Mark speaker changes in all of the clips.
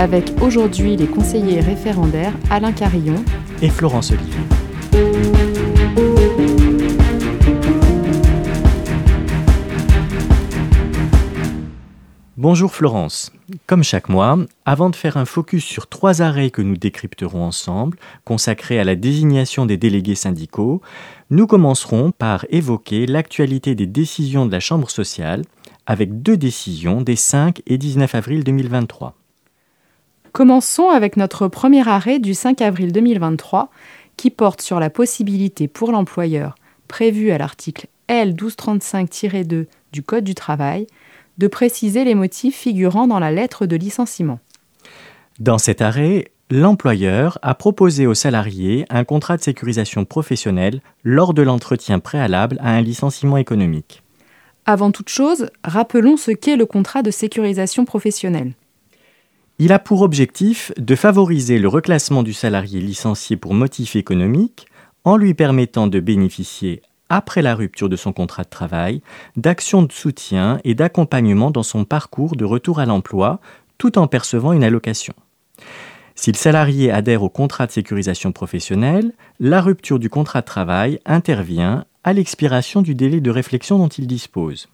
Speaker 1: Avec aujourd'hui les conseillers référendaires Alain Carillon
Speaker 2: et Florence Olivier. Bonjour Florence. Comme chaque mois, avant de faire un focus sur trois arrêts que nous décrypterons ensemble, consacrés à la désignation des délégués syndicaux, nous commencerons par évoquer l'actualité des décisions de la Chambre sociale, avec deux décisions des 5 et 19 avril 2023.
Speaker 1: Commençons avec notre premier arrêt du 5 avril 2023 qui porte sur la possibilité pour l'employeur, prévue à l'article L 1235-2 du Code du travail, de préciser les motifs figurant dans la lettre de licenciement.
Speaker 2: Dans cet arrêt, l'employeur a proposé aux salariés un contrat de sécurisation professionnelle lors de l'entretien préalable à un licenciement économique.
Speaker 1: Avant toute chose, rappelons ce qu'est le contrat de sécurisation professionnelle.
Speaker 2: Il a pour objectif de favoriser le reclassement du salarié licencié pour motif économique en lui permettant de bénéficier après la rupture de son contrat de travail, d'actions de soutien et d'accompagnement dans son parcours de retour à l'emploi, tout en percevant une allocation. Si le salarié adhère au contrat de sécurisation professionnelle, la rupture du contrat de travail intervient à l'expiration du délai de réflexion dont il dispose.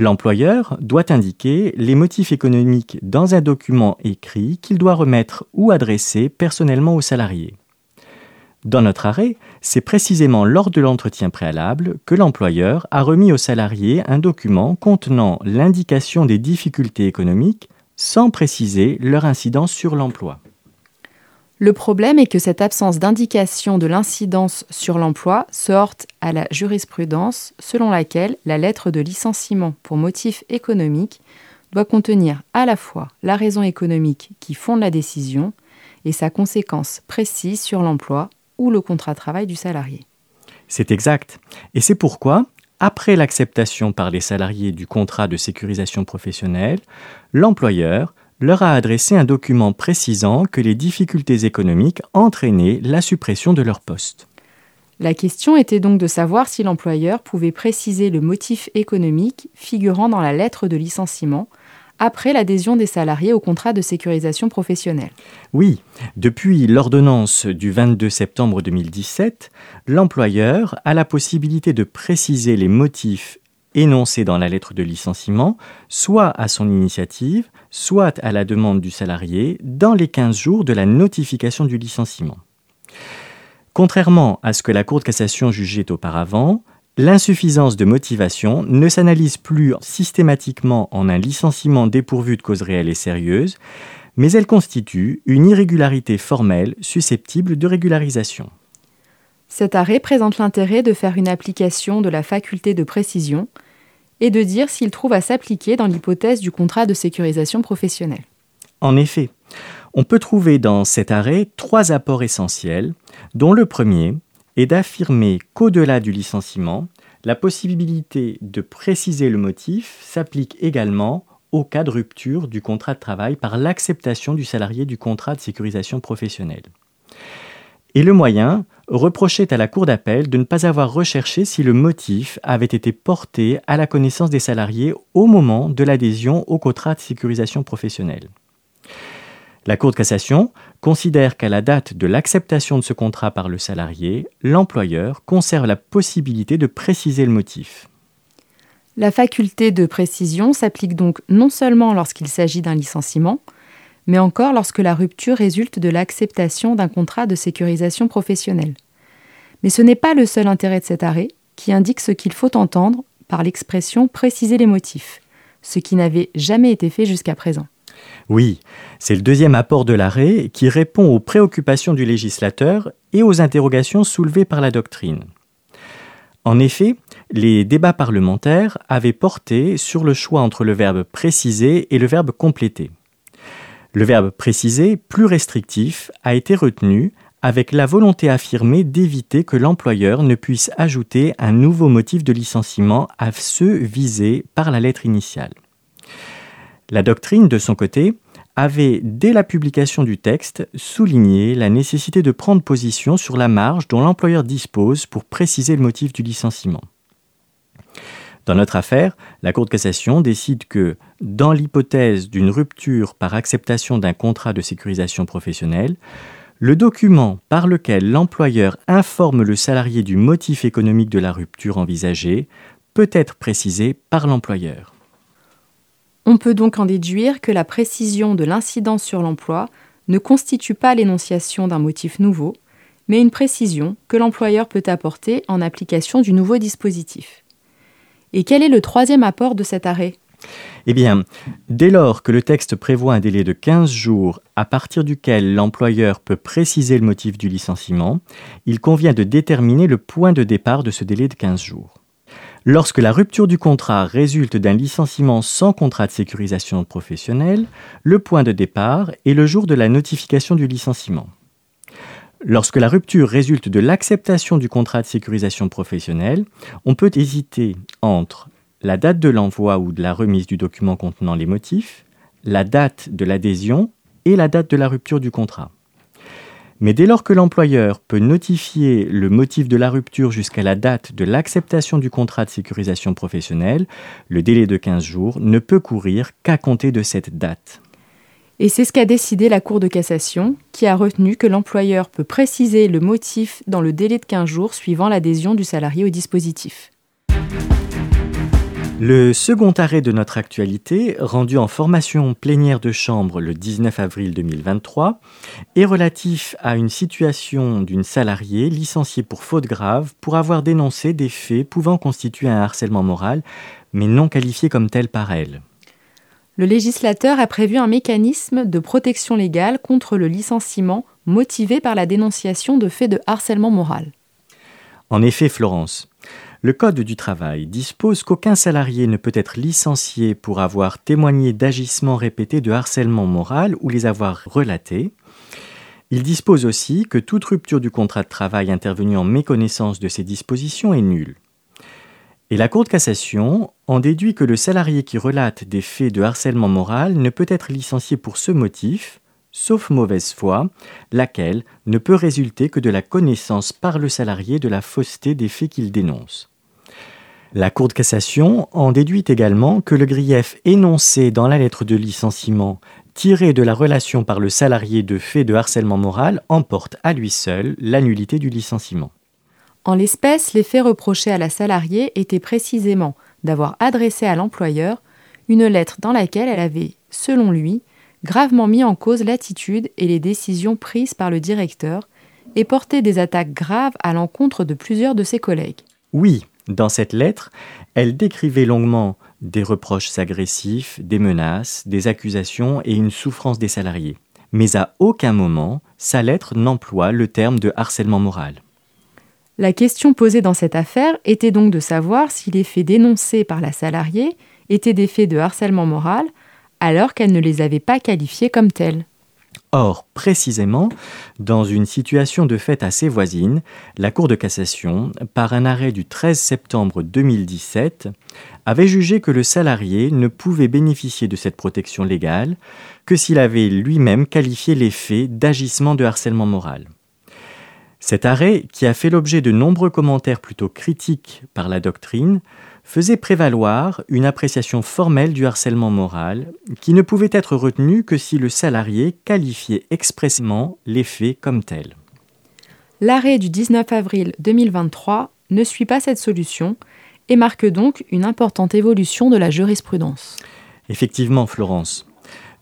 Speaker 2: L'employeur doit indiquer les motifs économiques dans un document écrit qu'il doit remettre ou adresser personnellement au salarié. Dans notre arrêt, c'est précisément lors de l'entretien préalable que l'employeur a remis au salarié un document contenant l'indication des difficultés économiques sans préciser leur incidence sur l'emploi.
Speaker 1: Le problème est que cette absence d'indication de l'incidence sur l'emploi se à la jurisprudence selon laquelle la lettre de licenciement pour motif économique doit contenir à la fois la raison économique qui fonde la décision et sa conséquence précise sur l'emploi ou le contrat de travail du salarié.
Speaker 2: C'est exact. Et c'est pourquoi, après l'acceptation par les salariés du contrat de sécurisation professionnelle, l'employeur leur a adressé un document précisant que les difficultés économiques entraînaient la suppression de leur poste.
Speaker 1: La question était donc de savoir si l'employeur pouvait préciser le motif économique figurant dans la lettre de licenciement après l'adhésion des salariés au contrat de sécurisation professionnelle.
Speaker 2: Oui, depuis l'ordonnance du 22 septembre 2017, l'employeur a la possibilité de préciser les motifs énoncés dans la lettre de licenciement, soit à son initiative, soit à la demande du salarié, dans les 15 jours de la notification du licenciement. Contrairement à ce que la Cour de cassation jugeait auparavant, L'insuffisance de motivation ne s'analyse plus systématiquement en un licenciement dépourvu de cause réelle et sérieuse, mais elle constitue une irrégularité formelle susceptible de régularisation.
Speaker 1: Cet arrêt présente l'intérêt de faire une application de la faculté de précision et de dire s'il trouve à s'appliquer dans l'hypothèse du contrat de sécurisation professionnelle.
Speaker 2: En effet, on peut trouver dans cet arrêt trois apports essentiels, dont le premier et d'affirmer qu'au-delà du licenciement, la possibilité de préciser le motif s'applique également au cas de rupture du contrat de travail par l'acceptation du salarié du contrat de sécurisation professionnelle. Et le moyen reprochait à la Cour d'appel de ne pas avoir recherché si le motif avait été porté à la connaissance des salariés au moment de l'adhésion au contrat de sécurisation professionnelle. La Cour de cassation considère qu'à la date de l'acceptation de ce contrat par le salarié, l'employeur conserve la possibilité de préciser le motif.
Speaker 1: La faculté de précision s'applique donc non seulement lorsqu'il s'agit d'un licenciement, mais encore lorsque la rupture résulte de l'acceptation d'un contrat de sécurisation professionnelle. Mais ce n'est pas le seul intérêt de cet arrêt, qui indique ce qu'il faut entendre par l'expression préciser les motifs, ce qui n'avait jamais été fait jusqu'à présent.
Speaker 2: Oui, c'est le deuxième apport de l'arrêt qui répond aux préoccupations du législateur et aux interrogations soulevées par la doctrine. En effet, les débats parlementaires avaient porté sur le choix entre le verbe préciser et le verbe compléter. Le verbe préciser, plus restrictif, a été retenu avec la volonté affirmée d'éviter que l'employeur ne puisse ajouter un nouveau motif de licenciement à ceux visés par la lettre initiale. La doctrine, de son côté, avait, dès la publication du texte, souligné la nécessité de prendre position sur la marge dont l'employeur dispose pour préciser le motif du licenciement. Dans notre affaire, la Cour de cassation décide que, dans l'hypothèse d'une rupture par acceptation d'un contrat de sécurisation professionnelle, le document par lequel l'employeur informe le salarié du motif économique de la rupture envisagée peut être précisé par l'employeur.
Speaker 1: On peut donc en déduire que la précision de l'incidence sur l'emploi ne constitue pas l'énonciation d'un motif nouveau, mais une précision que l'employeur peut apporter en application du nouveau dispositif. Et quel est le troisième apport de cet arrêt?
Speaker 2: Eh bien, dès lors que le texte prévoit un délai de 15 jours à partir duquel l'employeur peut préciser le motif du licenciement, il convient de déterminer le point de départ de ce délai de 15 jours. Lorsque la rupture du contrat résulte d'un licenciement sans contrat de sécurisation professionnelle, le point de départ est le jour de la notification du licenciement. Lorsque la rupture résulte de l'acceptation du contrat de sécurisation professionnelle, on peut hésiter entre la date de l'envoi ou de la remise du document contenant les motifs, la date de l'adhésion et la date de la rupture du contrat. Mais dès lors que l'employeur peut notifier le motif de la rupture jusqu'à la date de l'acceptation du contrat de sécurisation professionnelle, le délai de 15 jours ne peut courir qu'à compter de cette date.
Speaker 1: Et c'est ce qu'a décidé la Cour de cassation, qui a retenu que l'employeur peut préciser le motif dans le délai de 15 jours suivant l'adhésion du salarié au dispositif.
Speaker 2: Le second arrêt de notre actualité, rendu en formation plénière de chambre le 19 avril 2023, est relatif à une situation d'une salariée licenciée pour faute grave pour avoir dénoncé des faits pouvant constituer un harcèlement moral, mais non qualifié comme tel par elle.
Speaker 1: Le législateur a prévu un mécanisme de protection légale contre le licenciement motivé par la dénonciation de faits de harcèlement moral.
Speaker 2: En effet, Florence, le Code du travail dispose qu'aucun salarié ne peut être licencié pour avoir témoigné d'agissements répétés de harcèlement moral ou les avoir relatés. Il dispose aussi que toute rupture du contrat de travail intervenue en méconnaissance de ces dispositions est nulle. Et la Cour de cassation en déduit que le salarié qui relate des faits de harcèlement moral ne peut être licencié pour ce motif, sauf mauvaise foi, laquelle ne peut résulter que de la connaissance par le salarié de la fausseté des faits qu'il dénonce. La Cour de cassation en déduit également que le grief énoncé dans la lettre de licenciement tiré de la relation par le salarié de fait de harcèlement moral emporte à lui seul la du licenciement.
Speaker 1: En l'espèce, les faits reprochés à la salariée étaient précisément d'avoir adressé à l'employeur une lettre dans laquelle elle avait, selon lui, gravement mis en cause l'attitude et les décisions prises par le directeur et porté des attaques graves à l'encontre de plusieurs de ses collègues.
Speaker 2: Oui, dans cette lettre, elle décrivait longuement des reproches agressifs, des menaces, des accusations et une souffrance des salariés. Mais à aucun moment, sa lettre n'emploie le terme de harcèlement moral.
Speaker 1: La question posée dans cette affaire était donc de savoir si les faits dénoncés par la salariée étaient des faits de harcèlement moral, alors qu'elle ne les avait pas qualifiés comme tels.
Speaker 2: Or, précisément, dans une situation de fait assez voisine, la Cour de cassation, par un arrêt du 13 septembre 2017, avait jugé que le salarié ne pouvait bénéficier de cette protection légale que s'il avait lui-même qualifié les faits d'agissement de harcèlement moral. Cet arrêt, qui a fait l'objet de nombreux commentaires plutôt critiques par la doctrine, faisait prévaloir une appréciation formelle du harcèlement moral qui ne pouvait être retenue que si le salarié qualifiait expressément les faits comme tels.
Speaker 1: L'arrêt du 19 avril 2023 ne suit pas cette solution et marque donc une importante évolution de la jurisprudence.
Speaker 2: Effectivement, Florence.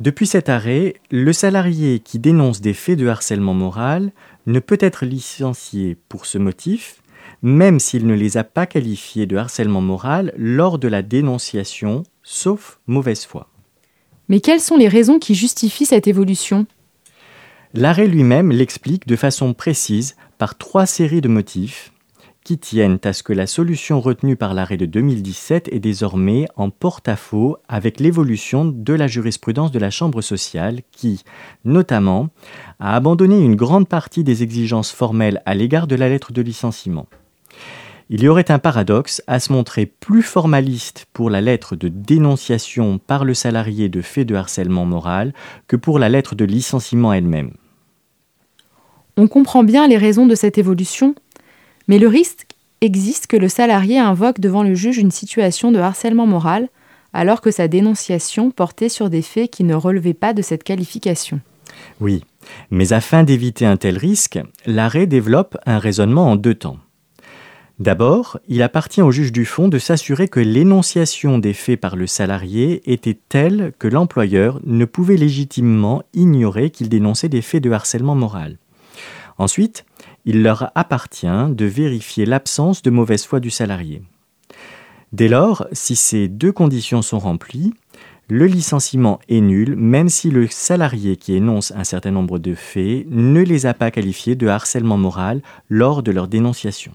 Speaker 2: Depuis cet arrêt, le salarié qui dénonce des faits de harcèlement moral ne peut être licencié pour ce motif même s'il ne les a pas qualifiés de harcèlement moral lors de la dénonciation, sauf mauvaise foi.
Speaker 1: Mais quelles sont les raisons qui justifient cette évolution?
Speaker 2: L'arrêt lui-même l'explique de façon précise par trois séries de motifs qui tiennent à ce que la solution retenue par l'arrêt de 2017 est désormais en porte-à-faux avec l'évolution de la jurisprudence de la Chambre sociale qui, notamment, a abandonné une grande partie des exigences formelles à l'égard de la lettre de licenciement. Il y aurait un paradoxe à se montrer plus formaliste pour la lettre de dénonciation par le salarié de faits de harcèlement moral que pour la lettre de licenciement elle-même.
Speaker 1: On comprend bien les raisons de cette évolution, mais le risque existe que le salarié invoque devant le juge une situation de harcèlement moral alors que sa dénonciation portait sur des faits qui ne relevaient pas de cette qualification.
Speaker 2: Oui, mais afin d'éviter un tel risque, l'arrêt développe un raisonnement en deux temps. D'abord, il appartient au juge du fond de s'assurer que l'énonciation des faits par le salarié était telle que l'employeur ne pouvait légitimement ignorer qu'il dénonçait des faits de harcèlement moral. Ensuite, il leur appartient de vérifier l'absence de mauvaise foi du salarié. Dès lors, si ces deux conditions sont remplies, le licenciement est nul même si le salarié qui énonce un certain nombre de faits ne les a pas qualifiés de harcèlement moral lors de leur dénonciation.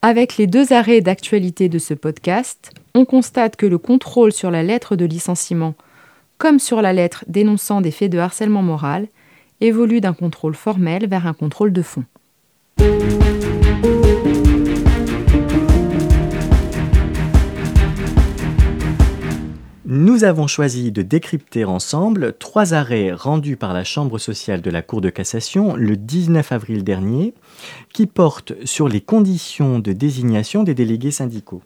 Speaker 1: Avec les deux arrêts d'actualité de ce podcast, on constate que le contrôle sur la lettre de licenciement, comme sur la lettre dénonçant des faits de harcèlement moral, évolue d'un contrôle formel vers un contrôle de fond.
Speaker 2: Nous avons choisi de décrypter ensemble trois arrêts rendus par la Chambre sociale de la Cour de cassation le 19 avril dernier, qui portent sur les conditions de désignation des délégués syndicaux.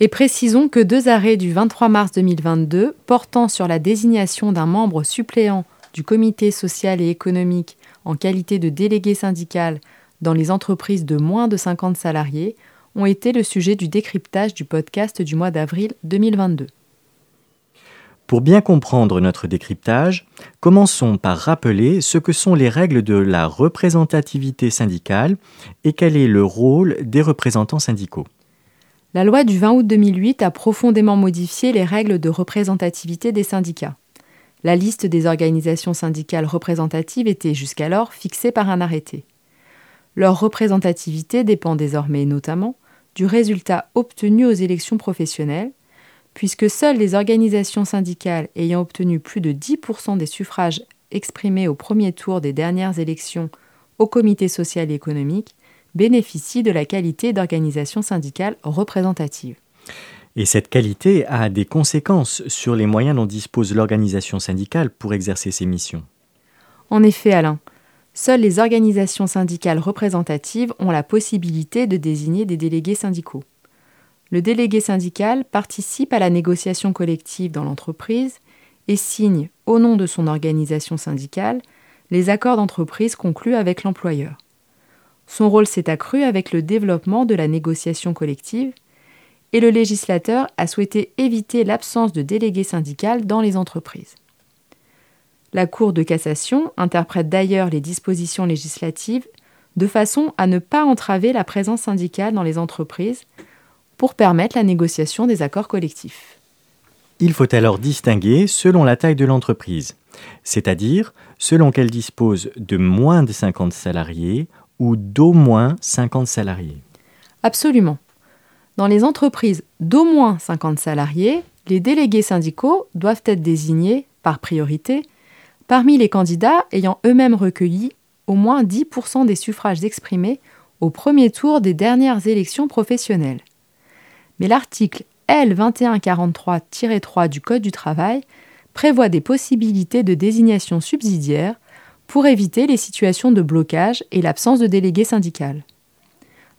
Speaker 1: Et précisons que deux arrêts du 23 mars 2022 portant sur la désignation d'un membre suppléant du comité social et économique en qualité de délégué syndical dans les entreprises de moins de 50 salariés ont été le sujet du décryptage du podcast du mois d'avril 2022.
Speaker 2: Pour bien comprendre notre décryptage, commençons par rappeler ce que sont les règles de la représentativité syndicale et quel est le rôle des représentants syndicaux.
Speaker 1: La loi du 20 août 2008 a profondément modifié les règles de représentativité des syndicats. La liste des organisations syndicales représentatives était jusqu'alors fixée par un arrêté. Leur représentativité dépend désormais notamment du résultat obtenu aux élections professionnelles puisque seules les organisations syndicales ayant obtenu plus de 10% des suffrages exprimés au premier tour des dernières élections au comité social et économique bénéficient de la qualité d'organisation syndicale représentative.
Speaker 2: Et cette qualité a des conséquences sur les moyens dont dispose l'organisation syndicale pour exercer ses missions.
Speaker 1: En effet, Alain, seules les organisations syndicales représentatives ont la possibilité de désigner des délégués syndicaux. Le délégué syndical participe à la négociation collective dans l'entreprise et signe, au nom de son organisation syndicale, les accords d'entreprise conclus avec l'employeur. Son rôle s'est accru avec le développement de la négociation collective et le législateur a souhaité éviter l'absence de délégué syndical dans les entreprises. La Cour de cassation interprète d'ailleurs les dispositions législatives de façon à ne pas entraver la présence syndicale dans les entreprises pour permettre la négociation des accords collectifs.
Speaker 2: Il faut alors distinguer selon la taille de l'entreprise, c'est-à-dire selon qu'elle dispose de moins de 50 salariés ou d'au moins 50 salariés.
Speaker 1: Absolument. Dans les entreprises d'au moins 50 salariés, les délégués syndicaux doivent être désignés, par priorité, parmi les candidats ayant eux-mêmes recueilli au moins 10% des suffrages exprimés au premier tour des dernières élections professionnelles mais l'article L2143-3 du Code du travail prévoit des possibilités de désignation subsidiaire pour éviter les situations de blocage et l'absence de délégué syndical.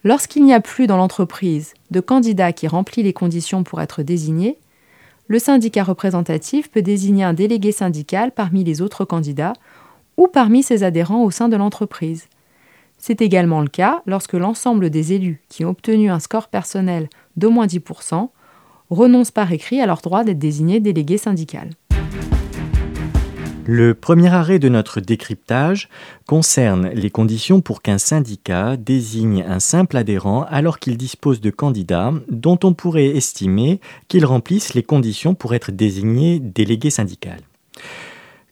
Speaker 1: Lorsqu'il n'y a plus dans l'entreprise de candidat qui remplit les conditions pour être désigné, le syndicat représentatif peut désigner un délégué syndical parmi les autres candidats ou parmi ses adhérents au sein de l'entreprise. C'est également le cas lorsque l'ensemble des élus qui ont obtenu un score personnel d'au moins 10%, renoncent par écrit à leur droit d'être désignés délégués syndicales.
Speaker 2: Le premier arrêt de notre décryptage concerne les conditions pour qu'un syndicat désigne un simple adhérent alors qu'il dispose de candidats dont on pourrait estimer qu'ils remplissent les conditions pour être désignés délégués syndicales.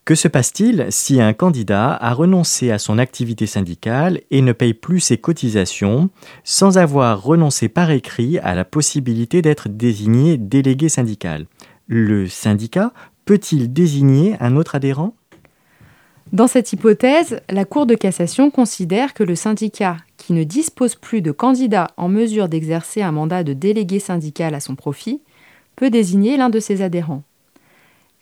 Speaker 2: Que se passe-t-il si un candidat a renoncé à son activité syndicale et ne paye plus ses cotisations sans avoir renoncé par écrit à la possibilité d'être désigné délégué syndical? Le syndicat peut-il désigner un autre adhérent?
Speaker 1: Dans cette hypothèse, la Cour de cassation considère que le syndicat qui ne dispose plus de candidats en mesure d'exercer un mandat de délégué syndical à son profit peut désigner l'un de ses adhérents.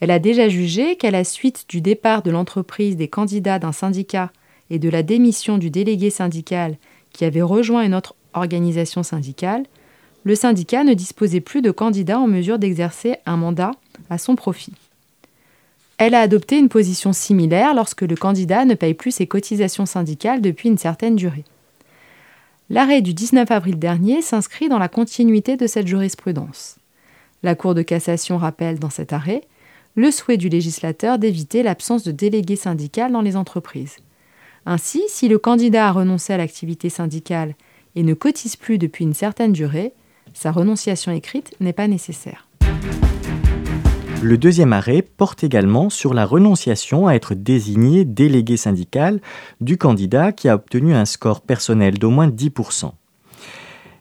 Speaker 1: Elle a déjà jugé qu'à la suite du départ de l'entreprise des candidats d'un syndicat et de la démission du délégué syndical qui avait rejoint une autre organisation syndicale, le syndicat ne disposait plus de candidats en mesure d'exercer un mandat à son profit. Elle a adopté une position similaire lorsque le candidat ne paye plus ses cotisations syndicales depuis une certaine durée. L'arrêt du 19 avril dernier s'inscrit dans la continuité de cette jurisprudence. La Cour de cassation rappelle dans cet arrêt le souhait du législateur d'éviter l'absence de délégué syndical dans les entreprises. Ainsi, si le candidat a renoncé à l'activité syndicale et ne cotise plus depuis une certaine durée, sa renonciation écrite n'est pas nécessaire.
Speaker 2: Le deuxième arrêt porte également sur la renonciation à être désigné délégué syndical du candidat qui a obtenu un score personnel d'au moins 10%.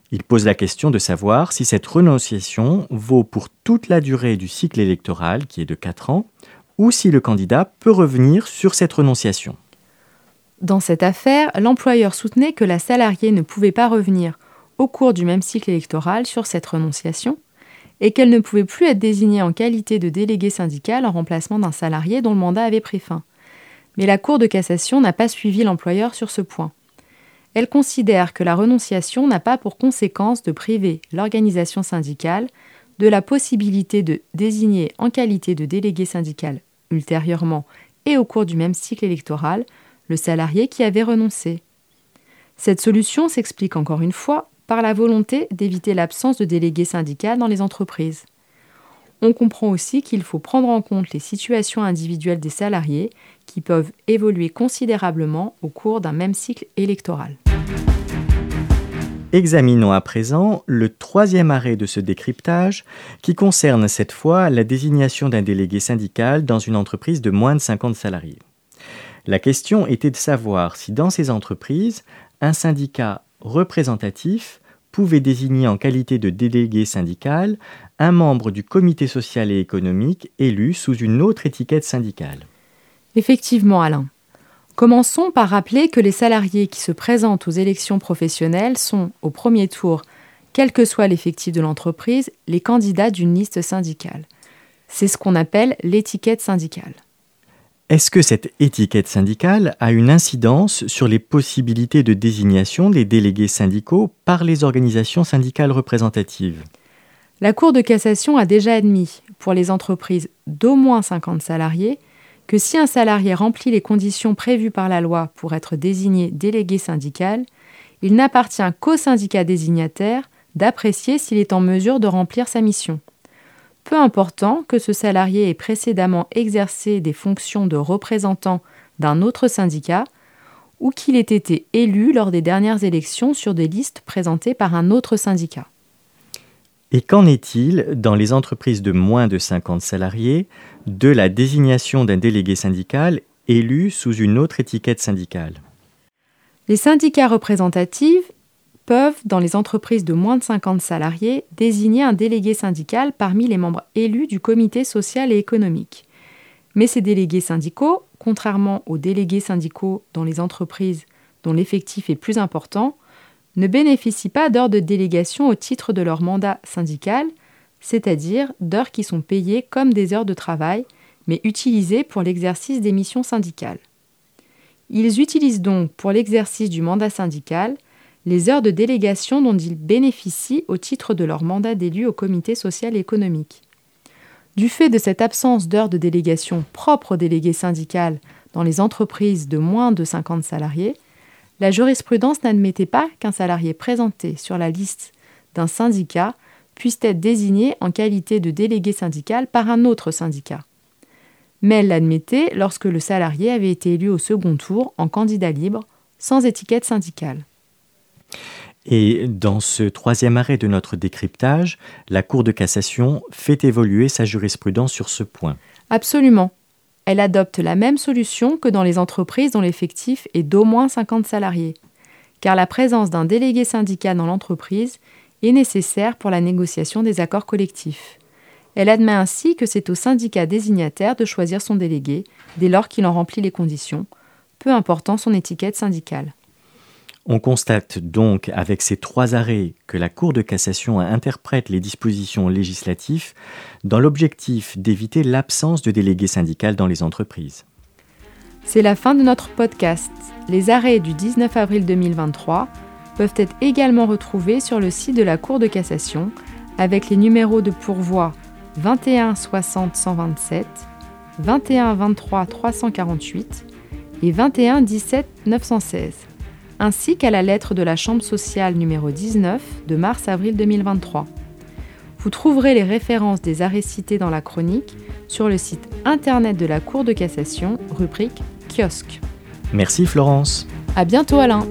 Speaker 2: Il pose la question de savoir si cette renonciation vaut pour toute la durée du cycle électoral, qui est de 4 ans, ou si le candidat peut revenir sur cette renonciation.
Speaker 1: Dans cette affaire, l'employeur soutenait que la salariée ne pouvait pas revenir au cours du même cycle électoral sur cette renonciation et qu'elle ne pouvait plus être désignée en qualité de délégué syndical en remplacement d'un salarié dont le mandat avait pris fin. Mais la Cour de cassation n'a pas suivi l'employeur sur ce point. Elle considère que la renonciation n'a pas pour conséquence de priver l'organisation syndicale de la possibilité de désigner en qualité de délégué syndical ultérieurement et au cours du même cycle électoral le salarié qui avait renoncé. Cette solution s'explique encore une fois par la volonté d'éviter l'absence de délégués syndicales dans les entreprises. On comprend aussi qu'il faut prendre en compte les situations individuelles des salariés qui peuvent évoluer considérablement au cours d'un même cycle électoral.
Speaker 2: Examinons à présent le troisième arrêt de ce décryptage qui concerne cette fois la désignation d'un délégué syndical dans une entreprise de moins de 50 salariés. La question était de savoir si dans ces entreprises, un syndicat représentatif pouvait désigner en qualité de délégué syndical un membre du comité social et économique élu sous une autre étiquette syndicale.
Speaker 1: Effectivement, Alain. Commençons par rappeler que les salariés qui se présentent aux élections professionnelles sont, au premier tour, quel que soit l'effectif de l'entreprise, les candidats d'une liste syndicale. C'est ce qu'on appelle l'étiquette syndicale.
Speaker 2: Est-ce que cette étiquette syndicale a une incidence sur les possibilités de désignation des délégués syndicaux par les organisations syndicales représentatives?
Speaker 1: La Cour de cassation a déjà admis, pour les entreprises d'au moins 50 salariés, que si un salarié remplit les conditions prévues par la loi pour être désigné délégué syndical, il n'appartient qu'au syndicat désignataire d'apprécier s'il est en mesure de remplir sa mission peu important que ce salarié ait précédemment exercé des fonctions de représentant d'un autre syndicat ou qu'il ait été élu lors des dernières élections sur des listes présentées par un autre syndicat.
Speaker 2: Et qu'en est-il dans les entreprises de moins de 50 salariés de la désignation d'un délégué syndical élu sous une autre étiquette syndicale?
Speaker 1: Les syndicats représentatifs peuvent, dans les entreprises de moins de 50 salariés, désigner un délégué syndical parmi les membres élus du comité social et économique. Mais ces délégués syndicaux, contrairement aux délégués syndicaux dans les entreprises dont l'effectif est plus important, ne bénéficient pas d'heures de délégation au titre de leur mandat syndical, c'est-à-dire d'heures qui sont payées comme des heures de travail, mais utilisées pour l'exercice des missions syndicales. Ils utilisent donc pour l'exercice du mandat syndical les heures de délégation dont ils bénéficient au titre de leur mandat d'élu au comité social et économique. Du fait de cette absence d'heures de délégation propres aux délégués syndicales dans les entreprises de moins de 50 salariés, la jurisprudence n'admettait pas qu'un salarié présenté sur la liste d'un syndicat puisse être désigné en qualité de délégué syndical par un autre syndicat. Mais elle l'admettait lorsque le salarié avait été élu au second tour en candidat libre, sans étiquette syndicale.
Speaker 2: Et dans ce troisième arrêt de notre décryptage, la Cour de cassation fait évoluer sa jurisprudence sur ce point.
Speaker 1: Absolument. Elle adopte la même solution que dans les entreprises dont l'effectif est d'au moins 50 salariés, car la présence d'un délégué syndical dans l'entreprise est nécessaire pour la négociation des accords collectifs. Elle admet ainsi que c'est au syndicat désignataire de choisir son délégué dès lors qu'il en remplit les conditions, peu important son étiquette syndicale.
Speaker 2: On constate donc avec ces trois arrêts que la Cour de cassation interprète les dispositions législatives dans l'objectif d'éviter l'absence de délégué syndical dans les entreprises.
Speaker 1: C'est la fin de notre podcast. Les arrêts du 19 avril 2023 peuvent être également retrouvés sur le site de la Cour de cassation avec les numéros de pourvoi 21 60 127, 21 23 348 et 21 17 916 ainsi qu'à la lettre de la Chambre sociale numéro 19 de mars-avril 2023. Vous trouverez les références des arrêts cités dans la chronique sur le site internet de la Cour de cassation, rubrique kiosque.
Speaker 2: Merci Florence.
Speaker 1: À bientôt Alain.